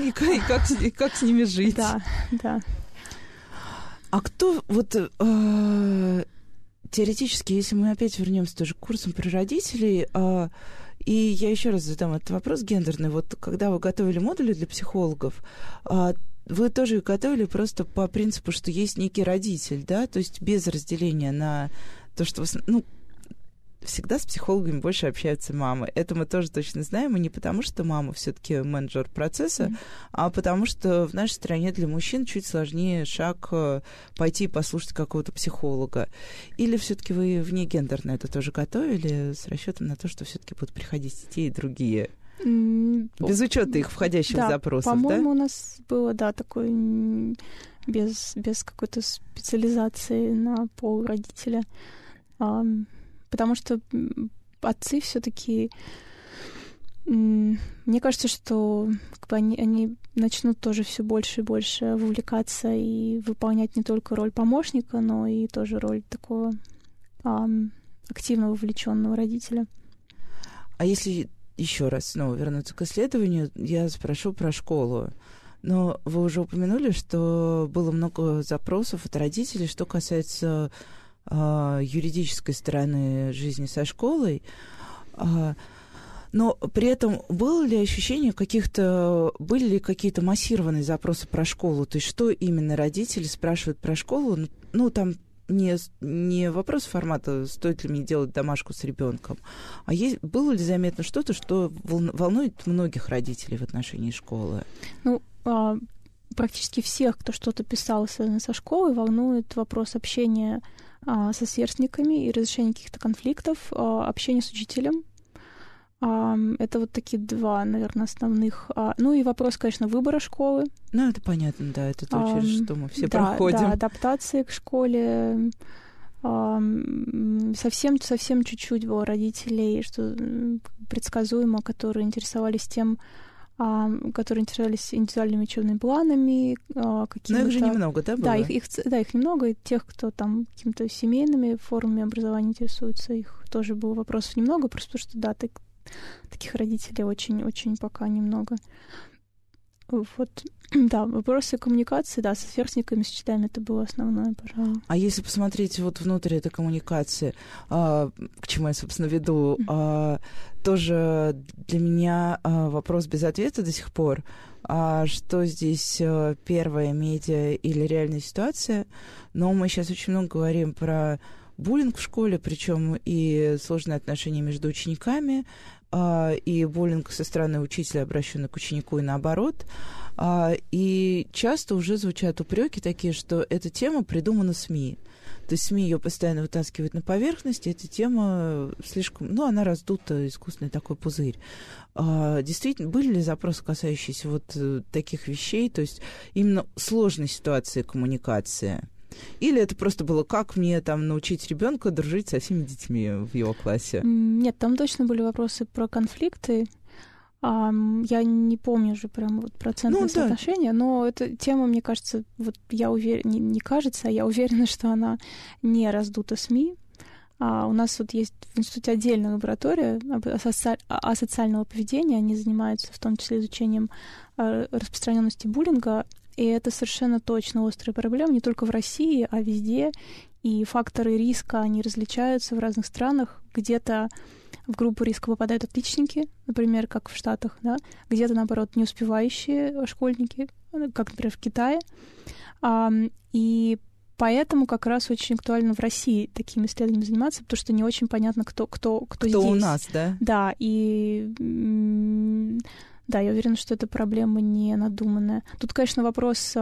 И как, и, как, и как с ними жить? Да, да. А кто вот э, теоретически, если мы опять вернемся тоже к курсам про родителей, а, и я еще раз задам этот вопрос гендерный. Вот когда вы готовили модули для психологов, а, вы тоже готовили просто по принципу, что есть некий родитель, да, то есть без разделения на то, что, ну, всегда с психологами больше общаются мамы. Это мы тоже точно знаем, и не потому, что мама все-таки менеджер процесса, mm-hmm. а потому что в нашей стране для мужчин чуть сложнее шаг э, пойти и послушать какого-то психолога. Или все-таки вы вне гендерно это тоже готовили с расчетом на то, что все-таки будут приходить те и другие? Без учета их входящих да, запросов, по-моему, да? у нас было, да, такой без, без какой-то специализации на пол родителя потому что отцы все-таки мне кажется, что как бы, они, они начнут тоже все больше и больше вовлекаться и выполнять не только роль помощника, но и тоже роль такого эм, активного, вовлеченного родителя. А если еще раз снова вернуться к исследованию, я спрошу про школу. Но вы уже упомянули, что было много запросов от родителей, что касается а, юридической стороны жизни со школой. А, но при этом было ли ощущение каких-то, были ли какие-то массированные запросы про школу? То есть что именно родители спрашивают про школу? Ну, ну там не, не вопрос формата, стоит ли мне делать домашку с ребенком, а есть, было ли заметно что-то, что волнует многих родителей в отношении школы? Ну, а, практически всех, кто что-то писал со школой, волнует вопрос общения а, со сверстниками и разрешение каких-то конфликтов, а, общение с учителем. А, это вот такие два, наверное, основных. Ну и вопрос, конечно, выбора школы. Ну, это понятно, да, это то, через что мы все да, проходим. Да, адаптации к школе. Совсем, совсем чуть-чуть было родителей, что предсказуемо, которые интересовались тем, которые интересовались индивидуальными учебными планами, какими-то... Но их же немного, да, было? Да, их, их, да, их немного, и тех, кто там какими-то семейными формами образования интересуется, их тоже было вопросов немного, просто потому что, да, так, таких родителей очень-очень пока немного. Вот, да, вопросы коммуникации, да, со сверстниками, с учителями это было основное, пожалуй. А если посмотреть вот внутрь этой коммуникации, а, к чему я, собственно, веду, а, тоже для меня а, вопрос без ответа до сих пор. А что здесь а, первая медиа или реальная ситуация? Но мы сейчас очень много говорим про буллинг в школе, причем и сложные отношения между учениками, и буллинг со стороны учителя, обращенный к ученику, и наоборот. А, и часто уже звучат упреки такие, что эта тема придумана СМИ. То есть СМИ ее постоянно вытаскивают на поверхность, и эта тема слишком, ну, она раздута, искусственный такой пузырь. А, действительно, были ли запросы, касающиеся вот э, таких вещей, то есть именно сложной ситуации коммуникации? Или это просто было, как мне там научить ребенка дружить со всеми детьми в его классе? Нет, там точно были вопросы про конфликты. Я не помню же прям вот процентное ну, соотношение, да. но эта тема, мне кажется, вот я уверена, не, не кажется, а я уверена, что она не раздута СМИ. А у нас вот есть в институте отдельная лаборатория асоциального поведения. Они занимаются в том числе изучением а, распространенности буллинга. И это совершенно точно острая проблема не только в России, а везде. И факторы риска, они различаются в разных странах. Где-то в группу риска попадают отличники, например, как в Штатах, да, где-то, наоборот, неуспевающие школьники, как, например, в Китае. И поэтому как раз очень актуально в России такими исследованиями заниматься, потому что не очень понятно, кто, кто, кто, кто здесь. у нас, да? Да, и да, я уверена, что эта проблема не надуманная. Тут, конечно, вопрос,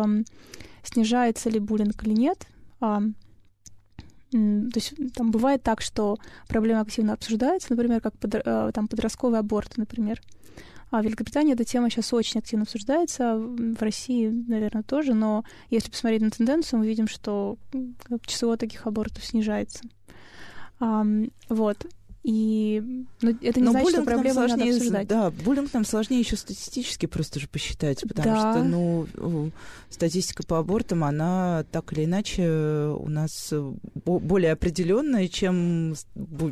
снижается ли буллинг или нет. То есть там бывает так, что проблема активно обсуждается, например, как под, э, там, подростковый аборт, например. А в Великобритании эта тема сейчас очень активно обсуждается, в России, наверное, тоже, но если посмотреть на тенденцию, мы видим, что число таких абортов снижается. Вот. И ну, это не Но значит, что проблему сложнее, надо обсуждать. Да, буллинг нам сложнее еще статистически просто же посчитать, потому да. что, ну, статистика по абортам, она так или иначе у нас более определенная, чем,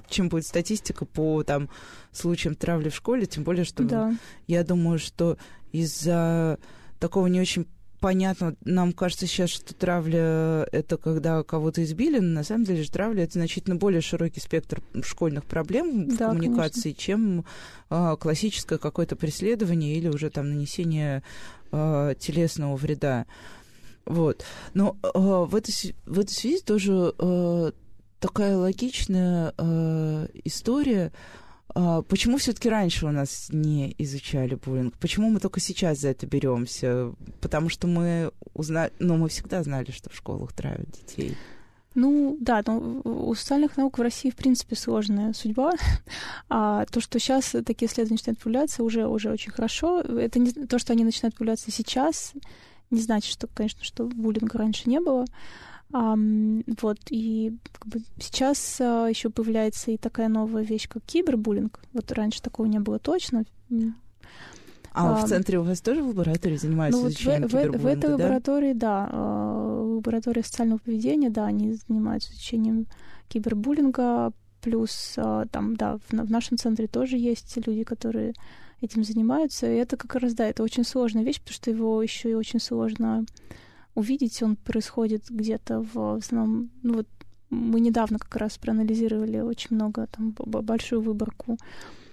чем будет статистика по там случаям травли в школе, тем более, что да. я думаю, что из-за такого не очень понятно, нам кажется сейчас, что травля — это когда кого-то избили, но на самом деле же травля — это значительно более широкий спектр школьных проблем в да, коммуникации, конечно. чем а, классическое какое-то преследование или уже там нанесение а, телесного вреда. Вот. Но а, в, этой, в этой связи тоже а, такая логичная а, история — почему все-таки раньше у нас не изучали буллинг? Почему мы только сейчас за это беремся? Потому что мы узнали, ну, мы всегда знали, что в школах травят детей. Ну, да, но у социальных наук в России, в принципе, сложная судьба. А то, что сейчас такие исследования начинают появляться, уже, уже очень хорошо. Это не, то, что они начинают появляться сейчас, не значит, что, конечно, что буллинга раньше не было. Вот, и как бы, сейчас uh, еще появляется и такая новая вещь, как кибербуллинг. Вот раньше такого не было точно. А um, в центре у вас тоже в лаборатории занимаются ну, вот изучением в, в, в этой да? лаборатории, да, uh, лаборатория социального поведения, да, они занимаются изучением кибербуллинга, плюс uh, там, да, в, в нашем центре тоже есть люди, которые этим занимаются, и это как раз, да, это очень сложная вещь, потому что его еще и очень сложно увидеть, он происходит где-то в, основном, ну вот мы недавно как раз проанализировали очень много, там, большую выборку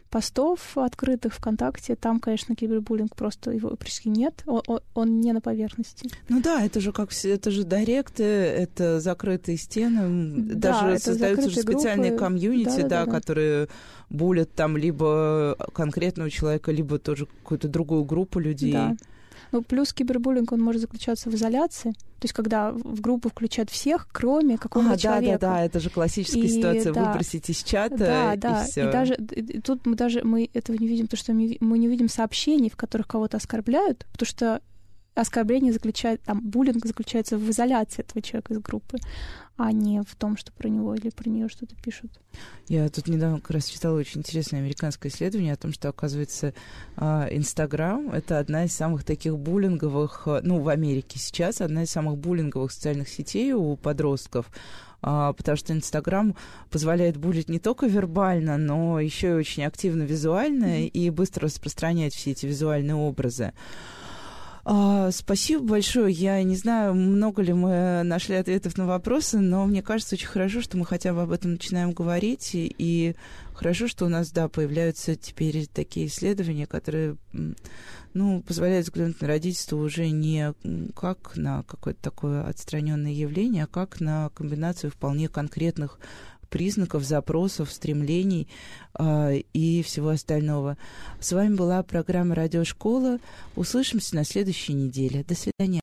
постов открытых ВКонтакте, там, конечно, кибербуллинг просто его практически нет, он, он не на поверхности. Ну да, это же как все, это же директы, это закрытые стены, да, даже создаются же специальные группы. комьюнити, да, да, да, да, которые булят там либо конкретного человека, либо тоже какую-то другую группу людей. Да. Ну, плюс кибербуллинг, он может заключаться в изоляции. То есть, когда в группу включают всех, кроме какого-то а, человека. Да, да, да, это же классическая и, ситуация да, выбросить из чата. Да, да. И, всё. и даже и тут мы даже мы этого не видим, потому что мы, не видим сообщений, в которых кого-то оскорбляют, потому что оскорбление заключается, там, буллинг заключается в изоляции этого человека из группы, а не в том, что про него или про нее что-то пишут. Я тут недавно как раз читала очень интересное американское исследование о том, что, оказывается, а, Инстаграм — это одна из самых таких буллинговых, а, ну, в Америке сейчас, одна из самых буллинговых социальных сетей у подростков, а, потому что Инстаграм позволяет булить не только вербально, но еще и очень активно визуально mm-hmm. и быстро распространять все эти визуальные образы. А, спасибо большое. Я не знаю, много ли мы нашли ответов на вопросы, но мне кажется очень хорошо, что мы хотя бы об этом начинаем говорить. И, и хорошо, что у нас, да, появляются теперь такие исследования, которые ну, позволяют взглянуть на родительство уже не как на какое-то такое отстраненное явление, а как на комбинацию вполне конкретных признаков, запросов, стремлений э, и всего остального. С вами была программа «Радиошкола». Услышимся на следующей неделе. До свидания.